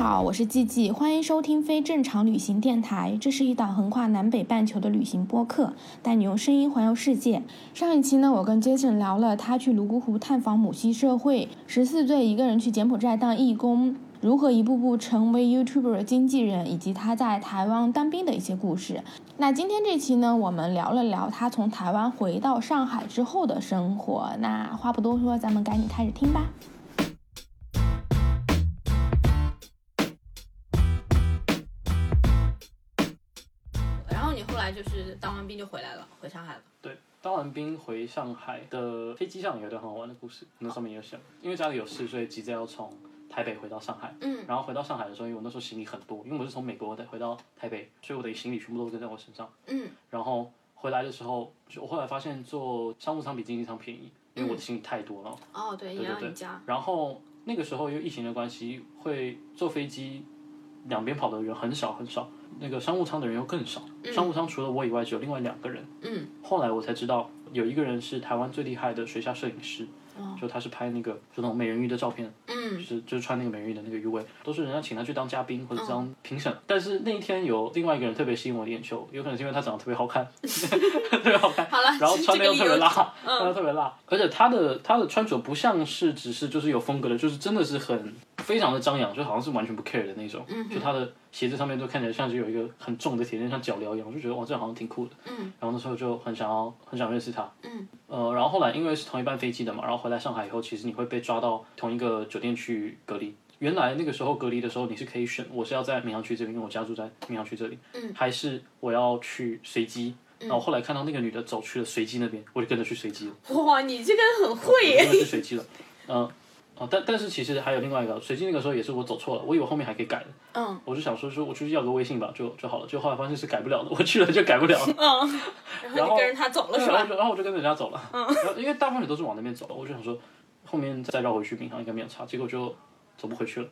好，我是季季，欢迎收听非正常旅行电台。这是一档横跨南北半球的旅行播客，带你用声音环游世界。上一期呢，我跟 Jason 聊了他去泸沽湖探访母系社会，十四岁一个人去柬埔寨当义工，如何一步步成为 YouTuber 经纪人，以及他在台湾当兵的一些故事。那今天这期呢，我们聊了聊他从台湾回到上海之后的生活。那话不多说，咱们赶紧开始听吧。来就是当完兵就回来了，回上海了。对，当完兵回上海的飞机上有一段很好玩的故事，那上面有写，因为家里有事，所以急着要从台北回到上海。嗯，然后回到上海的时候，因为我那时候行李很多，因为我是从美国的回到台北，所以我的行李全部都跟在我身上。嗯，然后回来的时候，就我后来发现坐商务舱比经济舱便宜，因为我的行李太多了。哦，对，对对。然后那个时候因为疫情的关系，会坐飞机两边跑的人很少很少，那个商务舱的人又更少。商务舱除了我以外，只有另外两个人。嗯，后来我才知道，有一个人是台湾最厉害的水下摄影师。就他是拍那个就那种美人鱼的照片，就是就是穿那个美人鱼的那个鱼尾，都是人家请他去当嘉宾或者当评审。但是那一天有另外一个人特别吸引我的眼球，有可能是因为他长得特别好看，特别好看，好了然后穿的又特别辣，嗯穿的特别辣，而且他的他的穿着不像是只是就是有风格的，就是真的是很非常的张扬，就好像是完全不 care 的那种。嗯就他的鞋子上面都看起来像是有一个很重的铁链，像脚镣一样，我就觉得哇，这好像挺酷的。嗯然后那时候就很想要很想认识他。嗯呃，然后后来因为是同一班飞机的嘛，然后回来上海以后，其实你会被抓到同一个酒店去隔离。原来那个时候隔离的时候，你是可以选，我是要在闵行区这边，因为我家住在闵行区这里，嗯还是我要去随机。然后后来看到那个女的走去了随机那边，我就跟着去随机了。哇，你这个人很会我耶。真的是随机了，嗯、哦，但但是其实还有另外一个随机那个时候也是我走错了，我以为后面还可以改的，嗯。我就想说说我出去要个微信吧，就就好了，就后来发现是改不了的，我去了就改不了了。嗯，然后你跟着他走了是吧？然后我就跟着人家走了，然后因为大部分人都是往那边走，我就想说后面再绕回去，民航应该没有差，结果就走不回去了，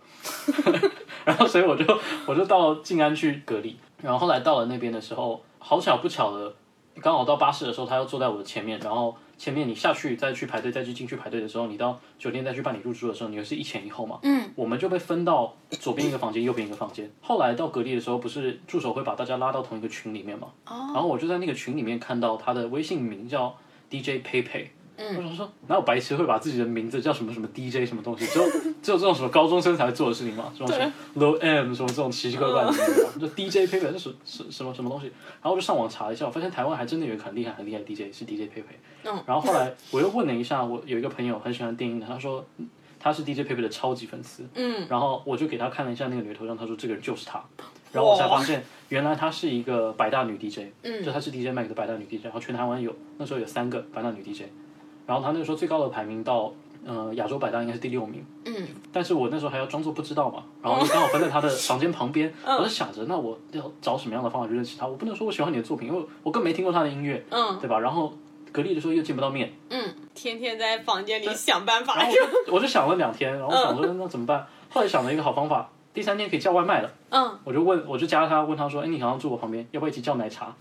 然后所以我就我就到静安去隔离，然后后来到了那边的时候，好巧不巧的，刚好到巴士的时候，他又坐在我的前面，然后前面你下去再去排队，再去进去排队的时候，你到酒店再去办理入住的时候，你又是一前一后嘛，嗯，我们就被分到左边一个房间，右边一个房间。后来到隔离的时候，不是助手会把大家拉到同一个群里面嘛，哦然后我就在那个群里面看到他的微信名叫 DJ PayPay。嗯我想说，哪有白痴会把自己的名字叫什么什么 DJ 什么东西？只有 只有这种什么高中生才会做的事情嘛？这种什么 Low M 什么这种奇奇怪怪的名字嘛，就 DJ PayPay 这是什什么什么东西？然后我就上网查了一下，我发现台湾还真的有一个很厉害很厉害的 DJ 是 DJ PayPay。嗯。然后后来我又问了一下，我有一个朋友很喜欢电音的，他说嗯他是 DJ PayPay 的超级粉丝。嗯。然后我就给他看了一下那个女的头像，他说这个人就是他。然后我才发现，原来她是一个百大女 DJ，嗯，就她是 DJ Mag 的百大女 DJ，然后全台湾有那时候有三个百大女 DJ，然后他那个时候最高的排名到呃亚洲百大应该是第六名，嗯，但是我那时候还要装作不知道嘛，然后就刚好分在他的房间旁边，我就想着那我要找什么样的方法去认识他，我不能说我喜欢你的作品，因为我更没听过他的音乐，嗯对吧？然后隔离的时候又见不到面，嗯，天天在房间里想办法然后我我就想了两天，然后想说那怎么办？后来想了一个好方法，第三天可以叫外卖了。嗯，我就问，我就加他，问他说：“哎，你好像住我旁边，要不要一起叫奶茶？”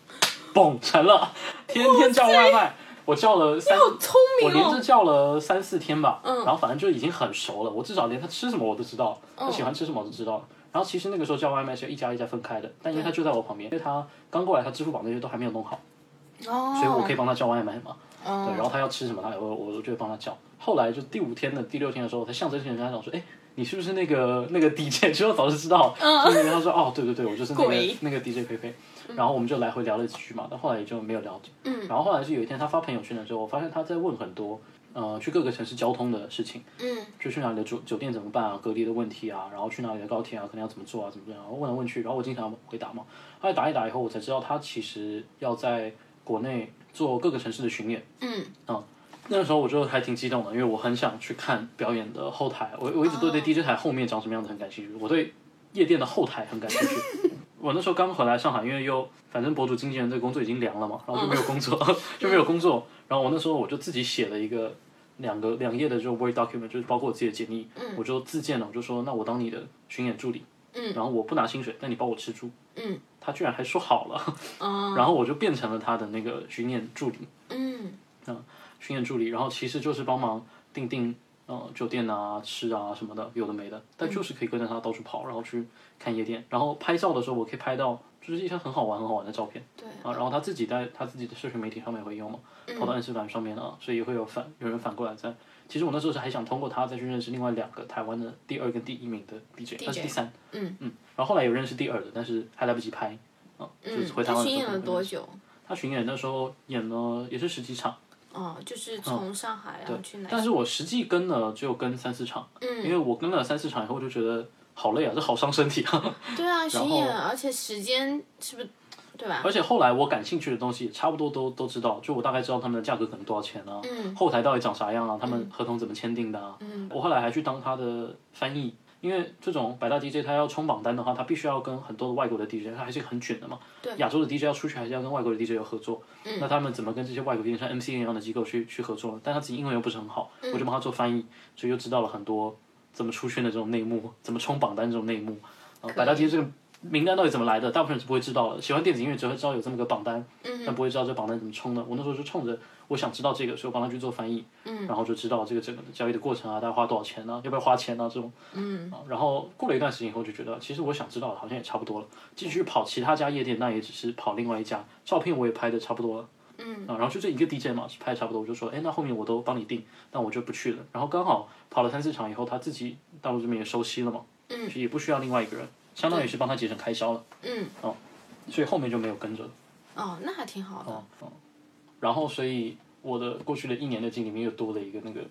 嘣，成了，天天叫外卖。我叫了三，聪我明哦。连着叫了三四天吧。嗯。然后反正就已经很熟了，我至少连他吃什么我都知道，他喜欢吃什么我都知道。然后其实那个时候叫外卖是一家一家分开的，但因为他就在我旁边，因为他刚过来，他支付宝那些都还没有弄好，哦。所以我可以帮他叫外卖嘛。嗯对，然后他要吃什么，他我我就会帮他叫。后来就第五天的第六天的时候，他象征性的跟他讲说：“哎，你是不是那个那个 DJ？” 其实我早就知道，嗯，所以他说：“哦，对对对，我就是那个 那个 DJ 佩佩。”然后我们就来回聊了几句嘛，但后来也就没有聊。嗯，然后后来是有一天他发朋友圈的时候，我发现他在问很多呃去各个城市交通的事情，嗯，就去哪里的酒酒店怎么办啊，隔离的问题啊，然后去哪里的高铁啊，可能要怎么做啊，怎么样，然后问来问去，然后我经常回答嘛。后来打一打以后，我才知道他其实要在国内做各个城市的巡演。嗯那个时候我就还挺激动的，因为我很想去看表演的后台。我我一直都对 DJ 台后面长什么样子很感兴趣，我对夜店的后台很感兴趣。我那时候刚回来上海，因为又反正博主经纪人这个工作已经凉了嘛，然后就没有工作，就没有工作。然后我那时候我就自己写了一个两个两页的这种 Word document，就是包括我自己的简历，我就自荐了，我就说那我当你的巡演助理，嗯，然后我不拿薪水，但你帮我吃住，嗯，他居然还说好了，哦，然后我就变成了他的那个巡演助理，嗯巡演助理，然后其实就是帮忙订订呃酒店啊、吃啊什么的，有的没的，但就是可以跟着他到处跑，然后去看夜店，然后拍照的时候我可以拍到就是一些很好玩、很好玩的照片。对，啊，然后他自己在他自己的社群媒体上面也会用嘛，跑到 Instagram 上面啊，所以也会有反有人反过来在。其实我那时候是还想通过他再去认识另外两个台湾的第二跟第一名的 DJ，他是第三，嗯。嗯，然后后来有认识第二的，但是还来不及拍，啊，就是回台湾巡演了？多久？他巡演那时候演了也是十几场，哦，就是从上海然后去哪？但是我实际跟了只有跟三四场，嗯因为我跟了三四场以后我就觉得好累啊，这好伤身体啊。对啊，巡然后演，而且时间是不是对吧？而且后来我感兴趣的东西也差不多都都知道，就我大概知道他们的价格可能多少钱啊，嗯后台到底长啥样啊，他们合同怎么签订的啊。我后来还去当他的翻译，因为这种百大 DJ 他要冲榜单的话，他必须要跟很多的外国的 DJ，他还是很卷的嘛。对亚洲的 DJ 要出去还是要跟外国的 DJ 有合作，嗯那他们怎么跟这些外国 DJ 像 MCN 一样的机构去去合作呢？但他自己英文又不是很好，嗯我就帮他做翻译，所以就知道了很多怎么出圈的这种内幕，怎么冲榜单这种内幕。啊，百大 DJ 这个名单到底怎么来的，大部分人是不会知道的。喜欢电子音乐只会知道有这么个榜单，但不会知道这榜单怎么冲的。我那时候就冲着我想知道这个，所以我帮他去做翻译，然后就知道这个整个的交易的过程啊，大概花多少钱啊，要不要花钱啊这种。嗯、然后过了一段时间以后，就觉得其实我想知道的好像也差不多了。继续跑其他家夜店，那也只是跑另外一家，照片我也拍的差不多了。嗯啊，然后就这一个 DJ 嘛，是拍的差不多，我就说，哎，那后面我都帮你定，那我就不去了。然后刚好跑了三四场以后，他自己大陆这边也熟悉了嘛，嗯，也不需要另外一个人，相当于是帮他节省开销了。嗯，哦，所以后面就没有跟着了。哦，那还挺好的。哦哦，然后所以我的过去的一年的经历里面又多了一个那个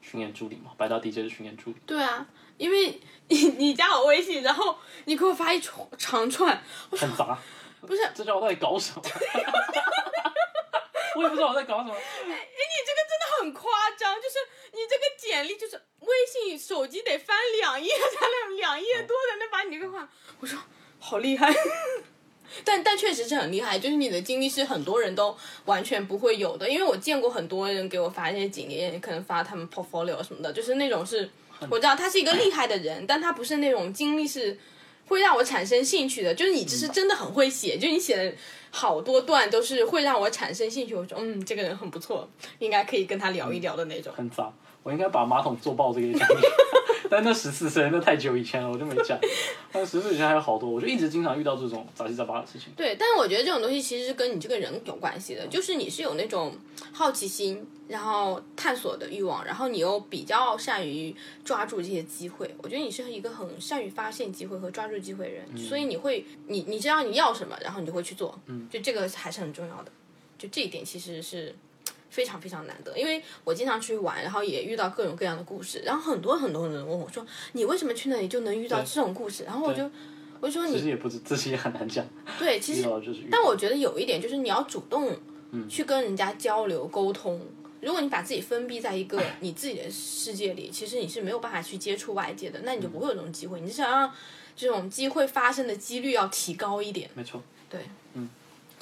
巡演助理嘛，百大 DJ 的巡演助理。对啊，因为你 你加我微信，然后你给我发一长长串，很杂，不是这叫我到底搞什么？我也不知道我在搞什么。哎你这很夸张，就是你这个简历就是微信手机得翻两页才能两页多才能把你这个话，我说好厉害。但但确实是很厉害，就是你的经历是很多人都完全不会有的，因为我见过很多人给我发一些经历，可能发他们 portfolio 什么的，就是那种是我知道他是一个厉害的人，但他不是那种经历是会让我产生兴趣的，就是你这是真的很会写，就你写的好多段都是会让我产生兴趣，我说嗯这个人很不错，应该可以跟他聊一聊的那种。很杂，我应该把马桶坐爆这个也讲进去，但那十四岁那太久以前了，我就没讲。但十四岁以前还有好多，我就一直经常遇到这种杂七杂八的事情。对，但是我觉得这种东西其实是跟你这个人有关系的，就是你是有那种好奇心，然后探索的欲望，然后你又比较善于抓住这些机会。我觉得你是一个很善于发现机会和抓住机会的人，所以你会，你你知道你要什么，然后你就会去做。嗯，就这个还是很重要的，就这一点其实是。非常非常难得，因为我经常出去玩，然后也遇到各种各样的故事，然后很多很多人问我说：“你为什么去那里就能遇到这种故事？”然后我就我就说你其实也不是，自己也很难讲。对，其实但我觉得有一点就是你要主动去跟人家交流沟通。如果你把自己封闭在一个你自己的世界里，其实你是没有办法去接触外界的，那你就不会有这种机会。你是想让这种机会发生的几率要提高一点，没错，对，嗯，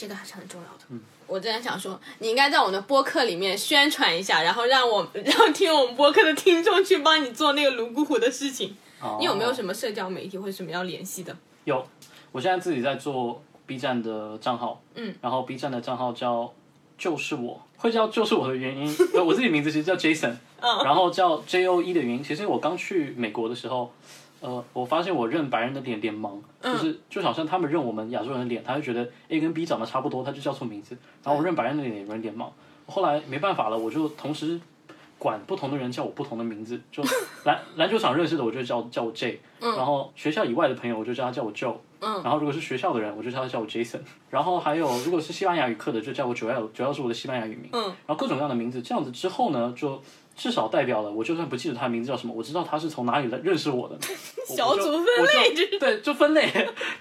这个还是很重要的。嗯，我之前想说，你应该在我们的播客里面宣传一下，然后让我让听我们播客的听众去帮你做那个泸沽湖的事情。你有没有什么社交媒体或者什么要联系的？有，我现在自己在做 B 站的账号，嗯，然后 B 站的账号叫就是我，会叫就是我的原因，呃我自己名字其实叫 Jason，嗯，然后叫 J O E 的原因，其实我刚去美国的时候，呃，我发现我认白人的脸脸盲，就是就好像他们认我们亚洲人的脸，他就觉得 A 跟 B 长得差不多，他就叫错名字，然后我认白人的脸有人脸盲，后来没办法了，我就同时。管不同的人叫我不同的名字，就 篮篮球场认识的我就叫叫我 J，、然后学校以外的朋友我就叫他叫我 Joe，然后如果是学校的人，我就叫他叫我 Jason。然后还有如果是西班牙语课的，就叫我 Joel，Joel 是我的西班牙语名。嗯。然后各种各样的名字，这样子之后呢，就至少代表了我就算不记得他的名字叫什么，我知道他是从哪里来认识我的。小组分类对，就分类，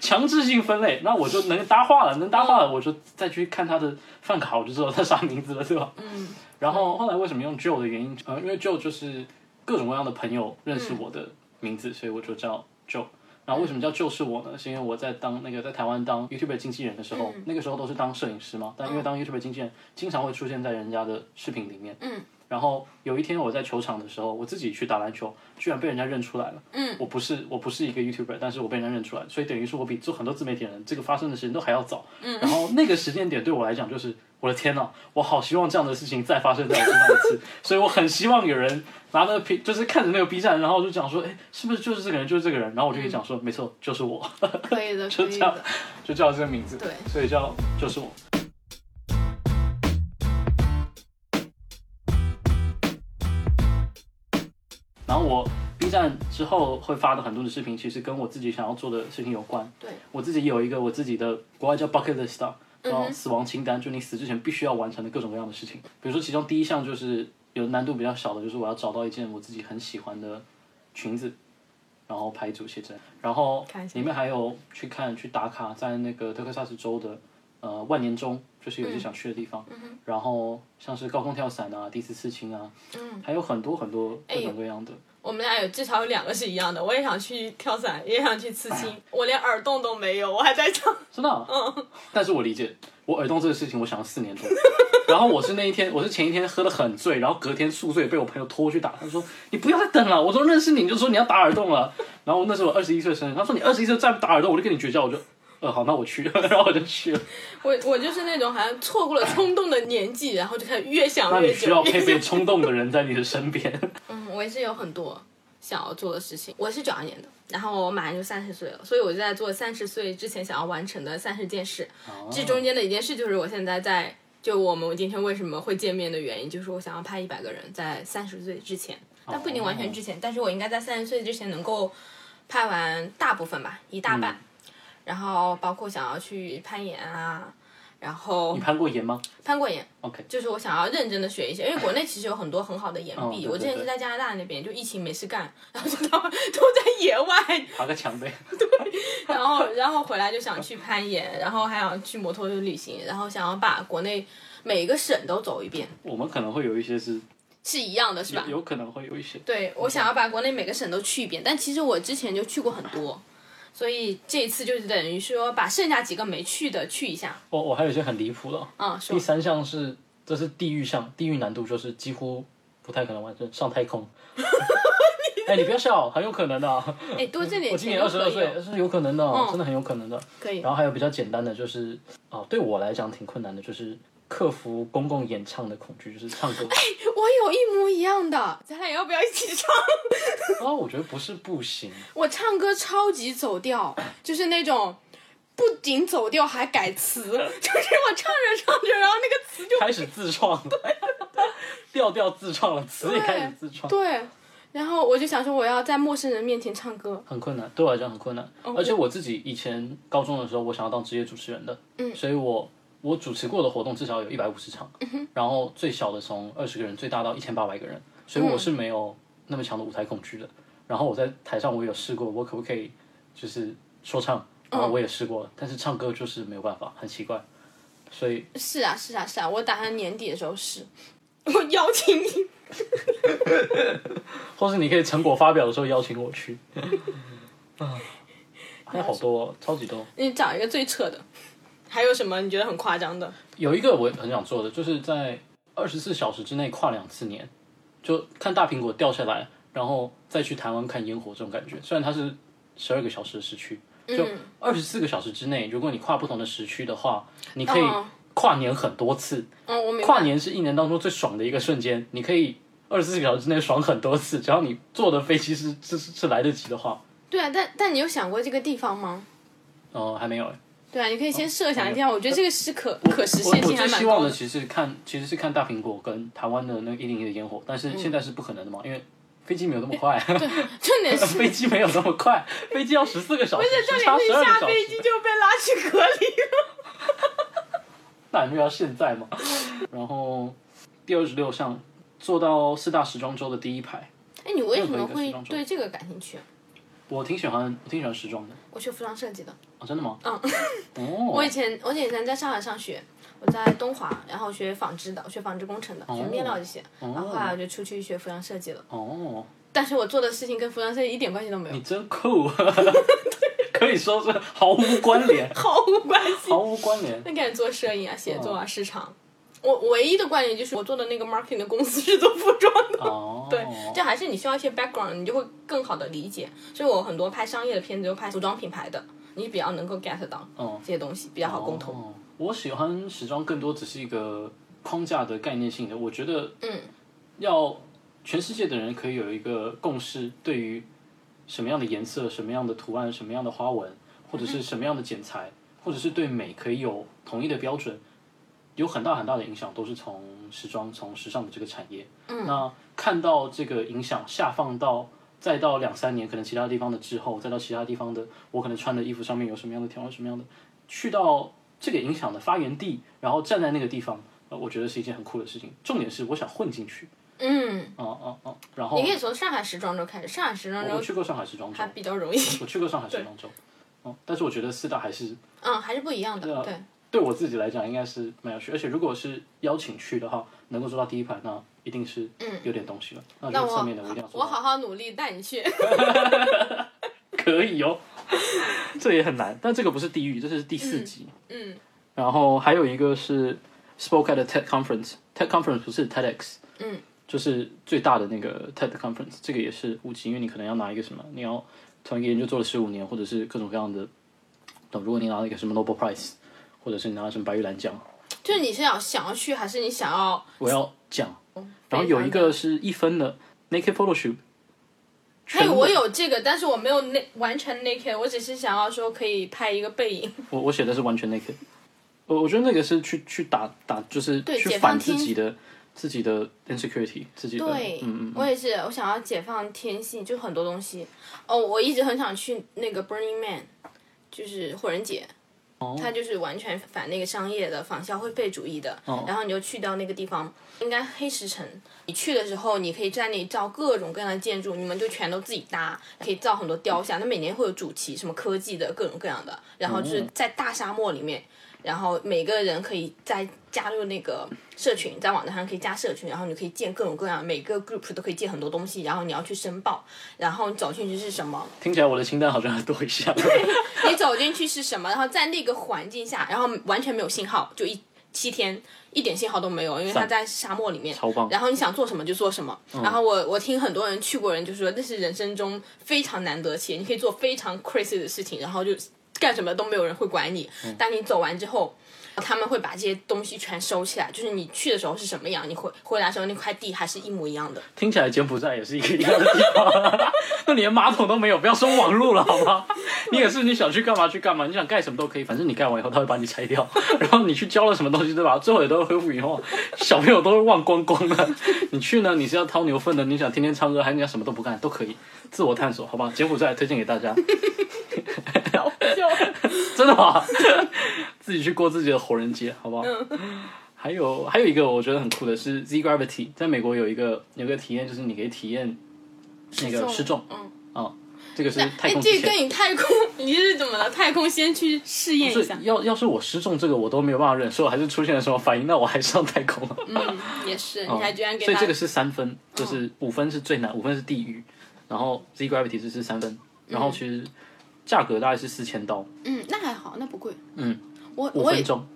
强制性分类，那我就能搭话了，能搭话了，我就再去看他的饭卡，我就知道他啥名字了，对吧？嗯。然后后来为什么用 Joe 的原因，呃，因为 Joe 就是各种各样的朋友认识我的名字，所以我就叫 Joe。然后为什么叫就是我呢？是因为我在当那个在台湾当 YouTuber 经纪人的时候，嗯那个时候都是当摄影师嘛，但因为当 YouTuber 经纪人，经常会出现在人家的视频里面。嗯。然后有一天我在球场的时候，我自己去打篮球，居然被人家认出来了。嗯。我不是我不是一个 YouTuber，但是我被人家认出来，所以等于是我比做很多自媒体人这个发生的时间都还要早。嗯。然后那个时间点对我来讲就是。我的天呐，我好希望这样的事情再发生在我身上一次，所以我很希望有人拿那个 P，就是看着那个 B 站，然后就讲说，哎，是不是就是这个人，就是这个人，然后我就可以讲说，没错，就是我，可以的，就这样。，就叫这个名字，对，所以叫就是我。然后我 B 站之后会发的很多的视频，其实跟我自己想要做的事情有关。对，我自己有一个我自己的国外叫 bucket list 啊叫嗯死亡清单，就你死之前必须要完成的各种各样的事情。比如说，其中第一项就是有难度比较小的，就是我要找到一件我自己很喜欢的裙子，然后拍一组写真，然后里面还有去看去打卡在那个德克萨斯州的呃万年钟，就是有些想去的地方，然后像是高空跳伞啊、第一次刺青啊，还有很多很多各种各样的。我们俩有至少有两个是一样的，我也想去跳伞，也想去刺青，我连耳洞都没有，我还在想，真的、啊，嗯，但是我理解，我耳洞这个事情，我想了四年多。然后我是那一天，我是前一天喝的很醉，然后隔天宿醉被我朋友拖去打。他说：“你不要再等了，我说认识你，你就说你要打耳洞了。”然后那时候我二十一岁生日，他说：“你二十一岁再不打耳洞，我就跟你绝交。”我就，呃，好，那我去，然后我就去了。我我就是那种好像错过了冲动的年纪，然后就开始越想越久。那你需要配备冲动的人在你的身边。嗯，我也是有很多想要做的事情。我是九二年的，然后我马上就三十岁了，所以我就在做三十岁之前想要完成的三十件事。这中间的一件事就是我现在在，就我们今天为什么会见面的原因，就是我想要拍一百个人，在三十岁之前，但不一定完全之前，但是我应该在三十岁之前能够拍完大部分吧，一大半。然后包括想要去攀岩啊，然后你攀过岩吗攀过岩，？OK，就是我想要认真的学一些，因为国内其实有很多很好的岩壁。我之前是在加拿大那边，就疫情没事干，然后就 到都在野外，爬个墙呗。对然后然后回来就想去攀岩，然后还想去摩托车旅行，然后想要把国内每一个省都走一遍，我们可能会有一些是，是一样的，是吧？有有可能会有一些。对，我想要把国内每个省都去一遍，但其实我之前就去过很多，所以这一次就是等于说把剩下几个没去的去一下。我我还有一些很离谱的啊。嗯，第三项是，这是地狱项，地狱难度就是几乎不太可能完成，上太空。哎、你不要笑，很有可能的啊、哎，多挣点我今钱年二十二岁，是有可能的真的很有可能的。可以。然后还有比较简单的，就是哦，对我来讲挺困难的，就是克服公共演唱的恐惧，就是唱歌。哎我有一模一样的，咱俩要不要一起唱？啊，我觉得不是不行，我唱歌超级走调，就是那种不仅走调还改词，就是我唱着唱着，然后那个词就开始自创，调调自创了，词也开始自创。对，然后我就想说我要在陌生人面前唱歌，很困难，对我来讲很困难。哦而且我自己以前高中的时候，我想要当职业主持人的，嗯，所以我我主持过的活动至少有一百五十场，嗯然后最小的从二十个人，最大到一千八百个人，所以我是没有那么强的舞台恐惧的。然后我在台上我有试过，我可不可以就是说唱，然后我也试过了，但是唱歌就是没有办法，很奇怪。所以是啊是啊是啊，我打算年底的时候试，我邀请你，或是你可以成果发表的时候邀请我去。啊，还有好多哦，超级多。你找一个最扯的，还有什么你觉得很夸张的？有一个我很想做的，就是在二十四小时之内跨两次年，就看大苹果掉下来，然后再去台湾看烟火这种感觉。虽然它是十二个小时的时区，就二十四个小时之内，如果你跨不同的时区的话，你可以哦跨年很多次。嗯，我明白。跨年是一年当中最爽的一个瞬间，你可以二十四个小时之内爽很多次，只要你坐的飞机是是是是来得及的话。对啊，但但你有想过这个地方吗？哦、还没有哎。对啊，你可以先设想一下，我觉得这个是可可实现性还最希望的。其实是看其实是看大苹果跟台湾的那个一零一的烟火，但是现在是不可能的嘛，因为飞机没有那么快，重点是，飞机没有那么快，飞机要十四个小时，重时差点是下飞机，就被拉去隔离了。那你就要现在吗。然后第二十六项坐到四大时装周的第一排，哎，你为什么会对这个感兴趣啊？我挺喜欢，我挺喜欢时装的。我学服装设计的。哦，真的吗？嗯。哦。我以前我以前在上海上学，我在东华，然后学纺织的，学纺织工程的，学面料这些。然后后来我就出去学服装设计了。哦，但是我做的事情跟服装设计一点关系都没有你，真酷，可以说是毫无关联，毫无关系。毫无关联。那开始做摄影啊、写作啊、市场。我唯一的关联就是我做的那个 marketing 的公司是做服装的。哦，对，就还是你需要一些 background，你就会更好的理解。所以我很多拍商业的片子，就拍服装品牌的，你比较能够 get 到哦这些东西，比较好沟通。哦我喜欢时装更多只是一个框架的概念性的，我觉得，嗯，要全世界的人可以有一个共识，对于什么样的颜色、什么样的图案、什么样的花纹，或者是什么样的剪裁，或者是对美可以有统一的标准，有很大很大的影响，都是从时装、从时尚的这个产业。嗯，那看到这个影响下放到。再到两三年，可能其他地方的滞后，再到其他地方的，我可能穿的衣服上面有什么样的条纹，什么样的，去到这个影响的发源地，然后站在那个地方，呃，我觉得是一件很酷的事情。重点是我想混进去，嗯，啊啊啊！然后你可以从上海时装周开始，上海时装周我去过上海时装周还，比较容易。我去过上海时装周，哦，但是我觉得四大还是嗯，还是不一样的。啊对，对我自己来讲应该是蛮有趣，而且如果是邀请去的话，能够坐到第一排，那一定是有点东西了。那那我就侧面的我一定要我好好努力带你去。可以哦，这也很难，但这个不是地狱，这是第四集。嗯然后还有一个是 spoke at a TED conference，TED conference 不是 TEDx，嗯，就是最大的那个 TED conference，这个也是五级，因为你可能要拿一个什么，你要从一个研究做了十五年，或者是各种各样的，等如果你拿了一个什么 Nobel Prize，或者是你拿了什么白玉兰奖，就是你是要想要去，还是你想要？我要讲。然后有一个是一分的 naked photo shoot，嘿，我有这个，但是我没有那完全 naked，我只是想要说可以拍一个背影。我我写的是完全 naked，我我觉得那个是去去打打，就是对去反自己的自己的 insecurity，自己的对，嗯嗯我也是，我想要解放天性，就很多东西。哦，我一直很想去那个 Burning Man，就是火人节。哦它就是完全反那个商业的、反消费主义的。哦然后你就去到那个地方，应该黑石城。你去的时候，你可以在那里造各种各样的建筑，你们就全都自己搭，可以造很多雕像。它每年会有主题，什么科技的各种各样的，然后就是在大沙漠里面。然后每个人可以再加入那个社群，在网站上可以加社群，然后你可以建各种各样，每个 group 都可以建很多东西，然后你要去申报，然后你走进去是什么，听起来我的清单好像很多一项。你走进去是什么，然后在那个环境下，然后完全没有信号，就一七天一点信号都没有，因为它在沙漠里面。超棒然后你想做什么就做什么。然后我我听很多人去过人就说，那是人生中非常难得且，你可以做非常 crazy 的事情，然后就干什么都没有人会管你。但你走完之后。他们会把这些东西全收起来，就是你去的时候是什么样，你回回来的时候那块地还是一模一样的。听起来柬埔寨也是一个一样的地方，那连马桶都没有，不要说网路了好吗？你也是你想去干嘛去干嘛，你想盖什么都可以，反正你盖完以后他会把你拆掉，然后你去交了什么东西对吧？最后也都会恢复以后，小朋友都会忘光光的。你去呢，你是要掏牛粪的，你想天天唱歌，还是你想什么都不干都可以，自我探索好吧？柬埔寨推荐给大家，真的吗？自己去过自己的火人节，好不好？还有还有一个我觉得很酷的是 Z Gravity，在美国有一个有一个体验，就是你可以体验那个失重，嗯，啊，这个是太哎，空之前。这个跟你太空，你是怎么了？太空先去试验一下。要要是我失重这个我都没有办法忍受，还是出现了什么反应，那我还上太空了。嗯，也是，你还居然给他所以这个是三分，就是五分是最难，五分是地狱，然后 Z Gravity 是是三分，然后其实价格大概是四千刀，嗯，那还好，那不贵。嗯，我我也 五分钟，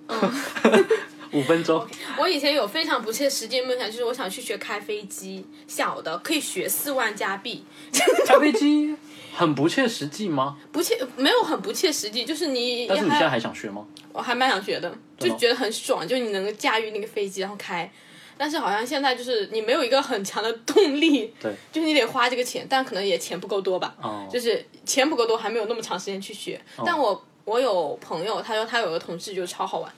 五分钟，我以前有非常不切实际的梦想，就是我想去学开飞机，小的可以学四万加币，开飞机很不切实际吗？不切没有很不切实际，就是你还但是你现在还想学吗？我还蛮想学的，就觉得很爽，就你能够驾驭那个飞机然后开。但是好像现在就是你没有一个很强的动力，对，就是你得花这个钱，但可能也钱不够多吧。哦，就是钱不够多，还没有那么长时间去学。但我我有朋友，他说他有个同事就超好玩，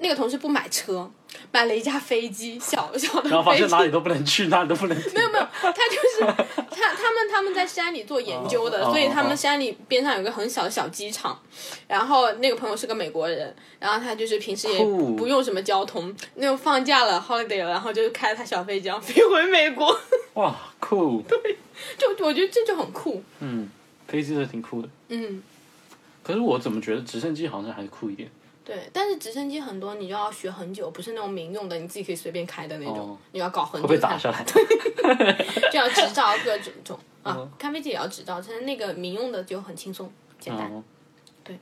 那个同事不买车，买了一架飞机，小小的然后发。现哪里都不能去，哪里都不能。没有没有，他就是他他们他们在山里做研究的，所以他哦们山里边上有个很小的小机场。然后那个朋友是个美国人，然后他就是平时也不用什么交通，那种放假了 holiday 了，然后就开着他小飞机，然后飞回美国。哇，酷，对就我觉得这就很酷，嗯，飞机是挺酷的。嗯，可是我怎么觉得直升机好像还酷一点？对，但是直升机很多你就要学很久，不是那种民用的，你自己可以随便开的那种，哦你要搞很会不会久才打下来？就要执照各种种啊嗯，开飞机也要执照，但是那个民用的就很轻松简单。嗯，对。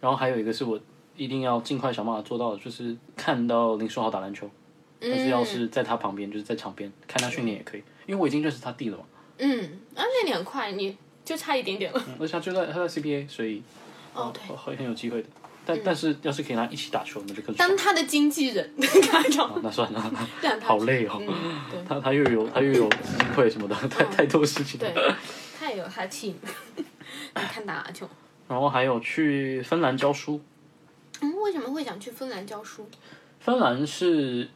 然后还有一个是我一定要尽快想办法做到的，就是看到林书豪打篮球，但是要是在他旁边，就是在场边看他训练也可以，因为我已经认识他弟了嘛，嗯，啊，那你很快，你就差一点点了。嗯而且他就在他在 CBA，所以哦，对，很很有机会的。但但是要是可以跟他一起打球，那就更当。他的经纪人，那算了，好累哦。嗯，他他又有他又有机会什么的，太太多事情。对，他也有他的 team。你看打篮球，然后还有去芬兰教书，嗯，为什么会想去芬兰教书？芬兰是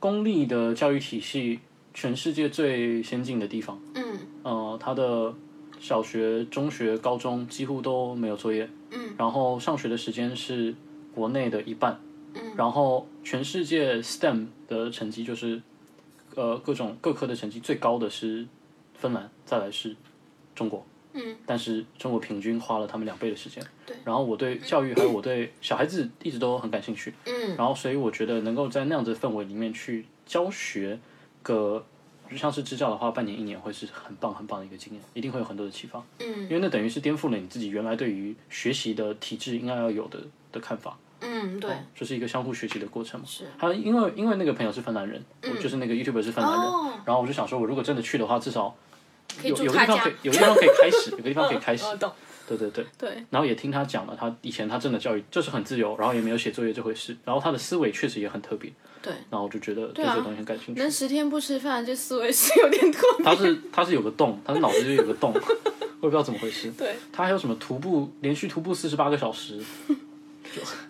公立的教育体系全世界最先进的地方。嗯呃，它的小学、中学、高中几乎都没有作业。嗯。然后上学的时间是国内的一半。嗯。然后全世界 STEM 的成绩就是，呃，各种各科的成绩最高的是芬兰，再来是中国。嗯。但是中国平均花了他们两倍的时间。对。然后我对教育还有我对小孩子一直都很感兴趣。嗯然后所以我觉得能够在那样子的氛围里面去教学个。就像是支教的话，半年一年会是很棒很棒的一个经验，一定会有很多的启发。嗯因为那等于是颠覆了你自己原来对于学习的体制应该要有的的看法，嗯，对，就是一个相互学习的过程嘛。是还有因为因为那个朋友是芬兰人，我就是那个 YouTuber 是芬兰人，哦然后我就想说，我如果真的去的话，至少有有个地方可以。有个地方可以开始，有个地方可以开始。对对对，对，然后也听他讲了，他以前他真的教育就是很自由，然后也没有写作业这回事，然后他的思维确实也很特别，对，然后我就觉得对啊。这个东西很感兴趣。能十天不吃饭，这思维是有点特别。他是他是有个洞，他的脑子就有个洞，我也不知道怎么回事。对，他还有什么徒步连续徒步四十八个小时，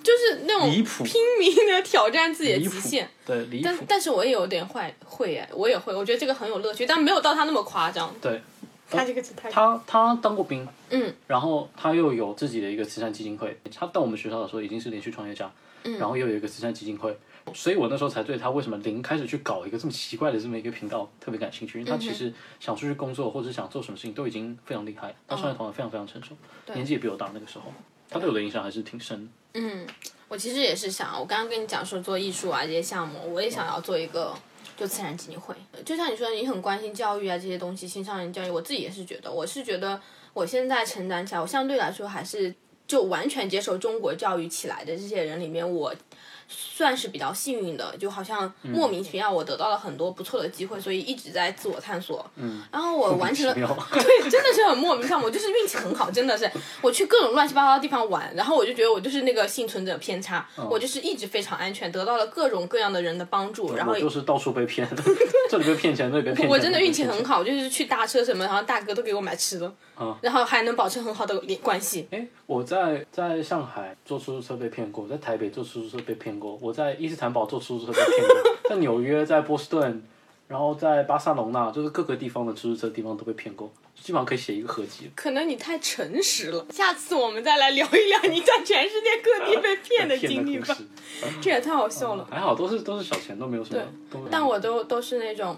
就是那种离谱。拼命的挑战自己的极限。，对离但，但是我也有点坏会哎，我也会，我觉得这个很有乐趣，但没有到他那么夸张。对他这个是太他他当过兵，嗯，然后他又有自己的一个慈善基金会，他到我们学校的时候已经是连续创业家，嗯，然后又有一个慈善基金会，所以我那时候才对他为什么零开始去搞一个这么奇怪的这么一个频道特别感兴趣，因为他其实想出去工作或者想做什么事情都已经非常厉害，他创业团队非常非常成熟，年纪也比我大那个时候，他对我的影响还是挺深的。嗯，我其实也是想，我刚刚跟你讲说做艺术啊这些项目，我也想要做一个就慈善基金会。就像你说，你很关心教育啊这些东西，青少年教育，我自己也是觉得，我是觉得我现在成长起来，我相对来说还是就完全接受中国教育起来的这些人里面，我。算是比较幸运的，就好像莫名其妙我得到了很多不错的机会，所以一直在自我探索。嗯，然后我完成了，对，真的是很莫名其妙。我就是运气很好，真的是我去各种乱七八糟的地方玩，然后我就觉得我就是那个幸存者偏差，我就是一直非常安全，得到了各种各样的人的帮助，然后我就是到处被骗 这里被骗钱，那里被骗钱。我真的运气。很好，就是去搭车什么，然后大哥都给我买吃的，然后还能保持很好的联关系。哎，我在在上海坐出租车被骗过，在台北坐出租车被骗过，我在伊斯坦堡坐出租车被骗过，在纽约、在波士顿，然后在巴塞隆纳，就是各个地方的出租车地方都被骗过，基本上可以写一个合集。可能你太诚实了，下次我们再来聊一聊你在全世界各地被骗的经历吧 这也太好笑了。还好都是都是小钱，都没有什么。对但我都都是那种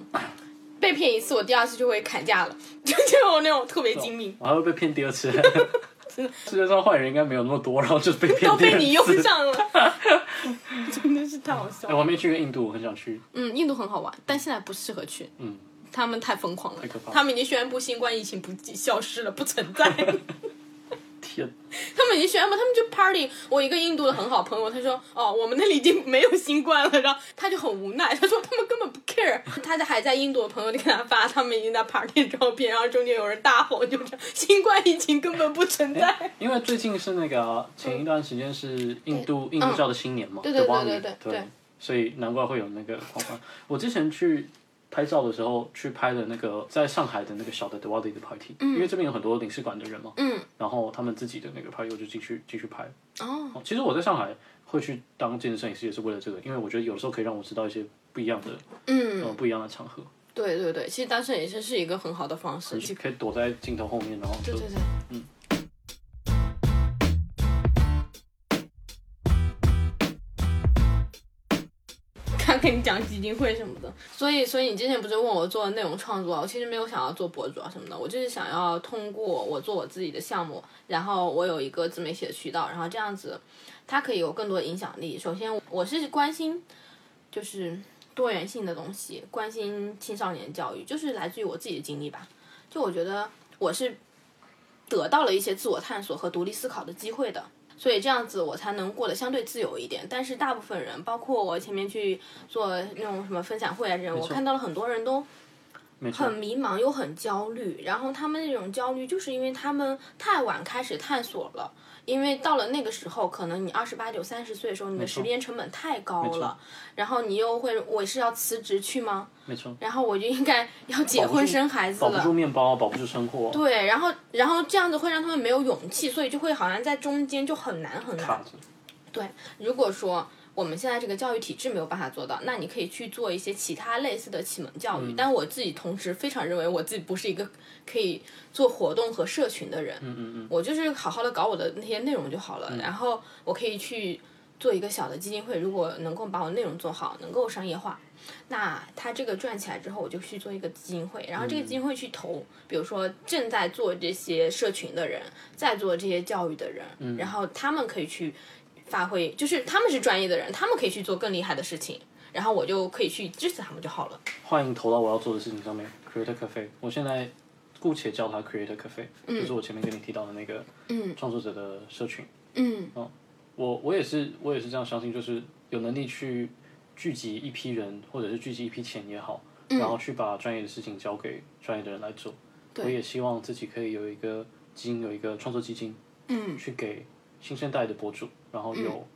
被骗一次，我第二次就会砍价了，就就有那种特别精明，我还会被骗第二次。世界上坏人应该没有那么多，然后就被骗都。被你用上了，真的是太好笑了，我。还没去过印度，我很想去。嗯，印度很好玩，但现在不适合去。嗯，他们太疯狂了太可怕，了他们已经宣布新冠疫情不消失了，不存在。天，他们已经宣布，他们就 party。我一个印度的很好朋友，他说：“哦，我们那里已经没有新冠了。”然后他就很无奈，他说他们根本不 care。他在还在印度的朋友就给他发他们已经在 party 的照片，然后中间有人大吼，就是新冠疫情根本不存在。因为最近是那个啊前一段时间是印度印度教的新年嘛，对对对 Diwali，对对对对所以难怪会有那个狂欢。我之前去拍照的时候，去拍的那个在上海的那个小的 d e w a l i 的 party，、因为这边有很多领事馆的人嘛，嗯，然后他们自己的那个 party 我就进去进去拍。哦，其实我在上海会去当健身摄影师，也是为了这个，因为我觉得有时候可以让我知道一些不一样的，嗯，呃，不一样的场合，对对对，其实当摄影师是一个很好的方式。可以躲在镜头后面，然后就对对对，嗯。跟你讲基金会什么的，所以所以你之前不是问我做内容创作，我其实没有想要做博主啊什么的，我就是想要通过我做我自己的项目，然后我有一个自媒体的渠道，然后这样子它可以有更多影响力。首先，我是关心就是多元性的东西，关心青少年教育，就是来自于我自己的经历吧。就我觉得我是得到了一些自我探索和独立思考的机会的。所以这样子我才能过得相对自由一点，但是大部分人，包括我前面去做那种什么分享会啊这种，我看到了很多人都很，迷茫又很焦虑，然后他们那种焦虑就是因为他们太晚开始探索了，因为到了那个时候，可能你二十八九、三十岁的时候，你的时间成本太高了，然后你又会，我是要辞职去吗？没错，然后我就应该要结婚生孩子保不住了，面包，保不住生活，对，然后然后这样子会让他们没有勇气，所以就会好像在中间就很难很难。对。如果说我们现在这个教育体制没有办法做到，那你可以去做一些其他类似的启蒙教育。但我自己同时非常认为我自己不是一个可以做活动和社群的人，嗯嗯嗯，我就是好好的搞我的那些内容就好了。然后我可以去做一个小的基金会，如果能够把我内容做好，能够商业化。那他这个赚起来之后，我就去做一个基金会，然后这个基金会去投，比如说正在做这些社群的人，在做这些教育的人，然后他们可以去发挥，就是他们是专业的人，他们可以去做更厉害的事情，然后我就可以去支持他们就好了。欢迎投到我要做的事情上面，Creator Cafe。我现在姑且叫它 Creator Cafe，、就是我前面跟你提到的那个创作者的社群。嗯我我也是我也是这样相信，就是有能力去聚集一批人，或者是聚集一批钱也好，然后去把专业的事情交给专业的人来做。我也希望自己可以有一个基金，有一个创作基金，嗯去给新生代的博主，然后有、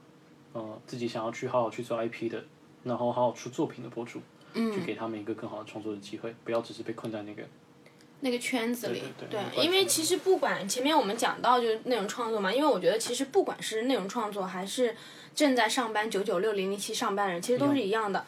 呃自己想要去好好去做 IP 的，然后好好出作品的博主，嗯去给他们一个更好的创作的机会，不要只是被困在那个那个圈子里，对因为其实不管前面我们讲到就是内容创作嘛，因为我觉得其实不管是内容创作还是正在上班九九六零零七上班的人，其实都是一样的。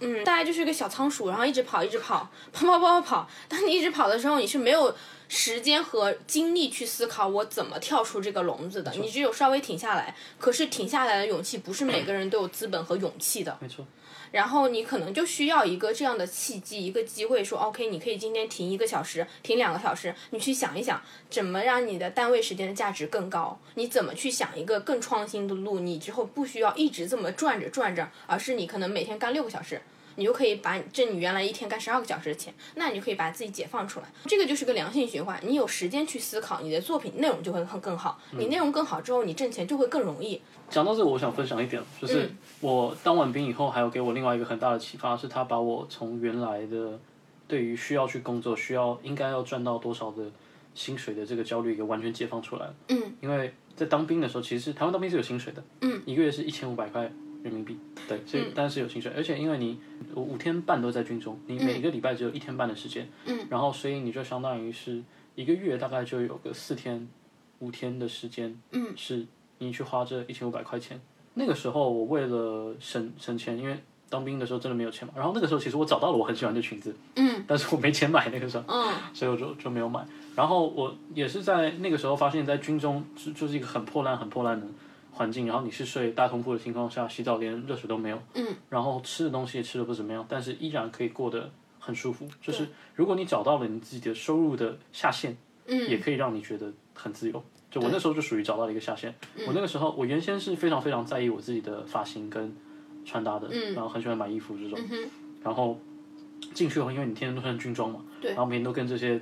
嗯，大家就是一个小仓鼠，然后一直跑，一直跑，跑跑跑跑跑。当你一直跑的时候，你是没有时间和精力去思考我怎么跳出这个笼子的，你只有稍微停下来。可是停下来的勇气不是每个人都有资本和勇气的。没错，然后你可能就需要一个这样的契机，一个机会说，OK，你可以今天停一个小时，停两个小时，你去想一想，怎么让你的单位时间的价值更高？你怎么去想一个更创新的路？你之后不需要一直这么转着转着，而是你可能每天干六个小时。你就可以把挣你原来一天干十二个小时的钱，那你就可以把自己解放出来，这个就是个良性循环。你有时间去思考，你的作品内容就会更更好。你内容更好之后，你挣钱就会更容易。讲到这个，我想分享一点，就是嗯我当完兵以后，还有给我另外一个很大的启发，是他把我从原来的对于需要去工作、需要应该要赚到多少的薪水的这个焦虑给完全解放出来了。嗯，因为在当兵的时候，其实台湾当兵是有薪水的，嗯，一个月是一千五百块人民币，对，所以但是有薪水，而且因为你五天半都在军中，你每一个礼拜只有一天半的时间，嗯，然后所以你就相当于是一个月大概就有个四天、五天的时间，嗯，是你去花这一千五百块钱。那个时候我为了省省钱，因为当兵的时候真的没有钱嘛，然后那个时候其实我找到了我很喜欢的裙子，嗯，但是我没钱买那个时候，嗯，所以我就就没有买。然后我也是在那个时候发现，在军中就就是一个很破烂、很破烂的环境，然后你是睡大通铺的情况下，洗澡连热水都没有，嗯，然后吃的东西也吃的不怎么样，但是依然可以过得很舒服。就是如果你找到了你自己的收入的下限，嗯，也可以让你觉得很自由。就我那时候就属于找到了一个下限。我那个时候，我原先是非常非常在意我自己的发型跟穿搭的，嗯然后很喜欢买衣服这种。然后进去后，因为你天天都穿军装嘛，对然后每天都跟这些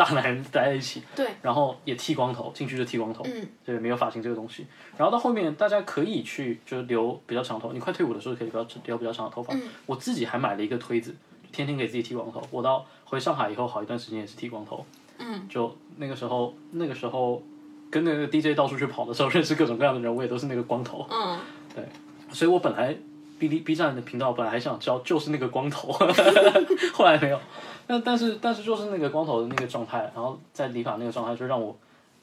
大男人待在一起，对，然后也剃光头，进去就剃光头，嗯，对，没有发型这个东西。然后到后面，大家可以去就是留比较长头，你快退伍的时候可以留留比较长的头发。我自己还买了一个推子，天天给自己剃光头。我到回上海以后，好一段时间也是剃光头。嗯，就那个时候，那个时候跟那个 DJ 到处去跑的时候，认识各种各样的人，我也都是那个光头。嗯，对所以我本来 B B B 站的频道本来还想教就是那个光头，后来没有。但但是但是就是那个光头的那个状态，然后在理发那个状态，就让我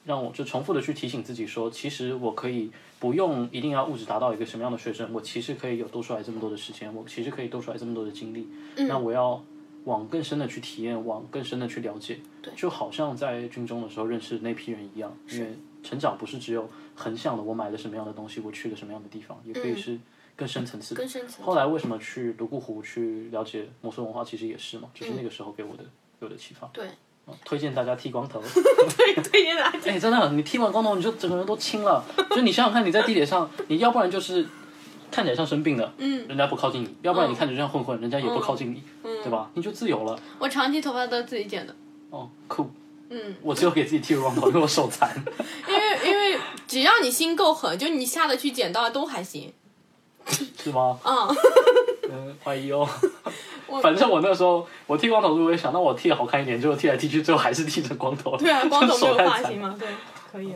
让我就重复的去提醒自己说，其实我可以不用一定要物质达到一个什么样的水准，我其实可以有多出来这么多的时间，我其实可以多出来这么多的精力。那我要往更深的去体验，往更深的去了解，就好像在军中的时候认识那批人一样，因为成长不是只有横向的，我买了什么样的东西，我去了什么样的地方，也可以是更深层次。更深层。后来为什么去泸沽湖去了解摩梭文化，其实也是嘛，就是那个时候给我的给我的启发。对，推荐大家剃光头。推推荐大家。哎、真的，你剃完光头，你就整个人都轻了。就你想想看，你在地铁上，你要不然就是看起来像生病的，嗯，人家不靠近你；要不然你看着就像混混，人家也不靠近你，嗯对吧？你就自由了。我长期头发都是自己剪的，哦，酷。嗯，我只有给自己剃过光头，因为我手残。因为因为只要你心够狠，就你下得去剪刀都还行。是吗？嗯，嗯，怀疑哦。反正我那时候我剃光头，我也想到我剃的好看一点，结果剃来剃去，最后还是剃成光头。对啊，光头没有发型嘛，对，可以。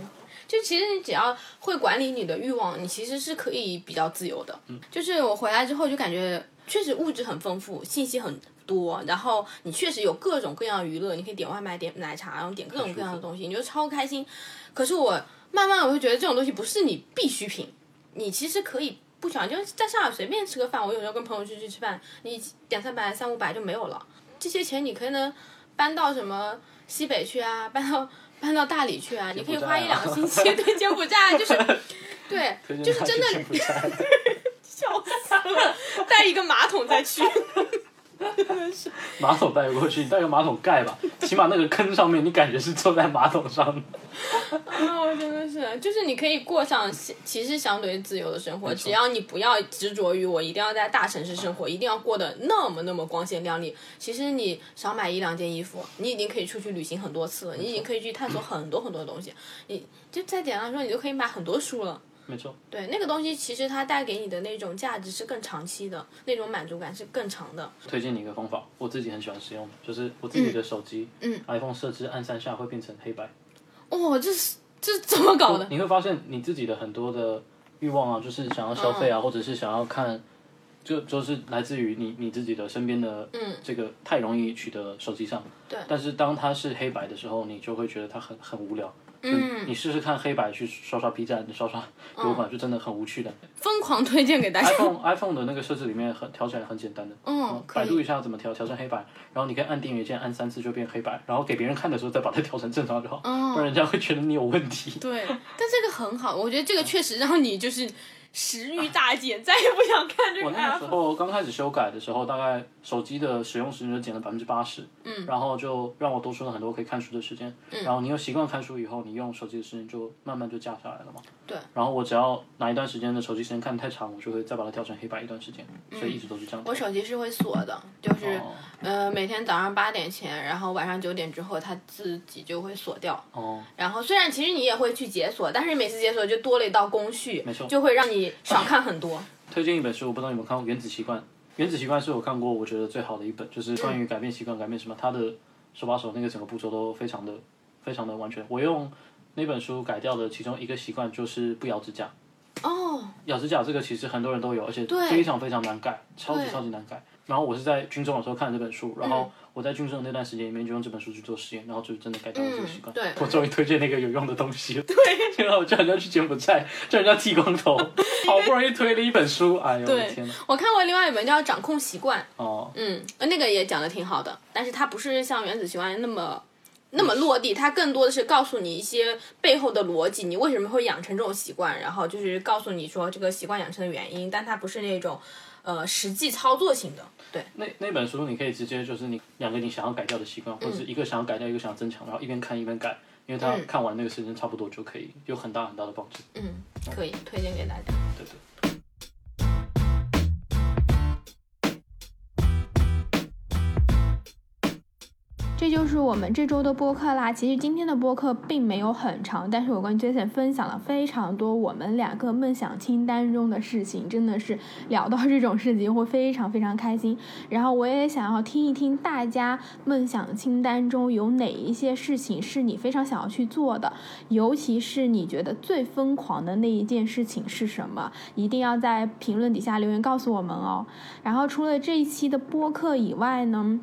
就其实你只要会管理你的欲望，你其实是可以比较自由的。嗯就是我回来之后就感觉，确实物质很丰富，信息很多，然后你确实有各种各样的娱乐，你可以点外卖、点奶茶，然后点各种各样的东西，你就超开心。可是我慢慢我会觉得这种东西不是你必需品，你其实可以不喜欢，就是在上海随便吃个饭，我有时候跟朋友出去吃饭，你两三百、三五百就没有了。这些钱你可能搬到什么西北去啊，搬到搬到大理去啊，你可以花一两个星期，对柬埔寨就是，对，就是 真的 笑死了，带一个马桶再去，马桶带过去，你带个马桶盖吧，起码那个坑上面你感觉是坐在马桶上的。啊，我真的是，就是你可以过上其其实相对自由的生活，只要你不要执着于我一定要在大城市生活，一定要过得那么那么光鲜亮丽。其实你少买一两件衣服，你已经可以出去旅行很多次了，你已经可以去探索很多很多东西。你就再简单说，你就可以买很多书了。没错，对，那个东西其实它带给你的那种价值是更长期的，那种满足感是更长的。推荐你一个方法，我自己很喜欢使用，就是我自己的手机，嗯，iPhone 设置按三下会变成黑白。哦，这是这是怎么搞的？你会发现你自己的很多的欲望啊，就是想要消费啊，嗯或者是想要看，就就是来自于你你自己的身边的，嗯，这个太容易取得手机上。对但是当它是黑白的时候，你就会觉得它很很无聊。嗯，你试试看黑白去刷刷 B 站，刷刷油管，就真的很无趣的。疯狂推荐给大家。iPhone iPhone 的那个设置里面很调起来很简单的，嗯，可百度。一下怎么调，调成黑白，然后你可以按订阅键按三次就变黑白，然后给别人看的时候再把它调成正常就好，嗯不然人家会觉得你有问题。对，但这个很好，我觉得这个确实让你就是食欲大减，再也不想看这个我那个时。候刚开始修改的时候，大概手机的使用时间就减了百分之八十，嗯，然后就让我多出了很多可以看书的时间。嗯，然后你有习惯看书以后，你用手机的时间就慢慢就降下来了嘛。对。然后我只要哪一段时间的手机时间看太长，我就会再把它调成黑白一段时间，所以一直都是这样。我手机是会锁的，就是、哦呃每天早上八点前，然后晚上九点之后，它自己就会锁掉。哦，然后虽然其实你也会去解锁，但是每次解锁就多了一道工序，没错就会让你少看很多。推荐一本书，我不知道你有没有看过《原子习惯》。《原子习惯》是我看过我觉得最好的一本，就是关于改变习惯、改变什么，它的手把手那个整个步骤都非常的、非常的完全。我用那本书改掉的其中一个习惯就是不咬指甲。哦，咬指甲这个其实很多人都有，而且对非常非常难改，超级超级难改。然后我是在军中的时候看了这本书，然嗯后我在军中的那段时间里面就用这本书去做实验，然后就真的改掉了这个习惯。嗯对我终于推荐那个有用的东西了。对，然后我叫人家去柬埔寨，叫人家剃光头，好不容易推了一本书，哎呦我的天哪！我看过另外一本叫《掌控习惯》，哦，嗯，那个也讲的挺好的，但是它不是像原子习惯那么。那么落地，它更多的是告诉你一些背后的逻辑，你为什么会养成这种习惯，然后就是告诉你说这个习惯养成的原因，但它不是那种，呃，实际操作性的。对，那那本书你可以直接就是你两个你想要改掉的习惯，或者是一个想要改掉，一个想要增强，然后一边看一边改，因为它嗯看完那个时间差不多就可以有很大很大的帮助。嗯，可以推荐给大家。对对。这就是我们这周的播客啦。其实今天的播客并没有很长，但是我跟 Jason 分享了非常多我们两个梦想清单中的事情，真的是聊到这种事情会非常非常开心。然后我也想要听一听大家梦想清单中有哪一些事情是你非常想要去做的，尤其是你觉得最疯狂的那一件事情是什么，一定要在评论底下留言告诉我们哦。然后除了这一期的播客以外呢，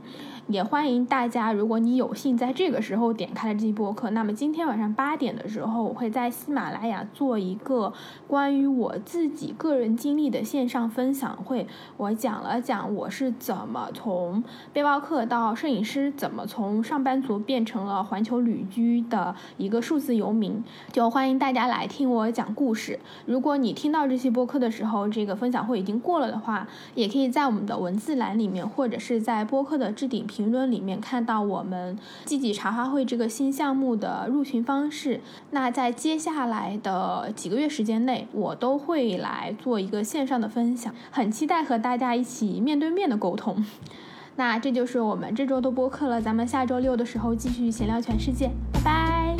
也欢迎大家，如果你有幸在这个时候点开了这期播客，那么今天晚上八点的时候，我会在喜马拉雅做一个关于我自己个人经历的线上分享会。我讲了讲我是怎么从背包客到摄影师，怎么从上班族变成了环球旅居的一个数字游民。就欢迎大家来听我讲故事。如果你听到这期播客的时候，这个分享会已经过了的话，也可以在我们的文字栏里面，或者是在播客的置顶评论里面看到我们季季茶话会这个新项目的入群方式。那在接下来的几个月时间内，我都会来做一个线上的分享，很期待和大家一起面对面的沟通。那这就是我们这周的播客了，咱们下周六的时候继续闲聊全世界，拜拜。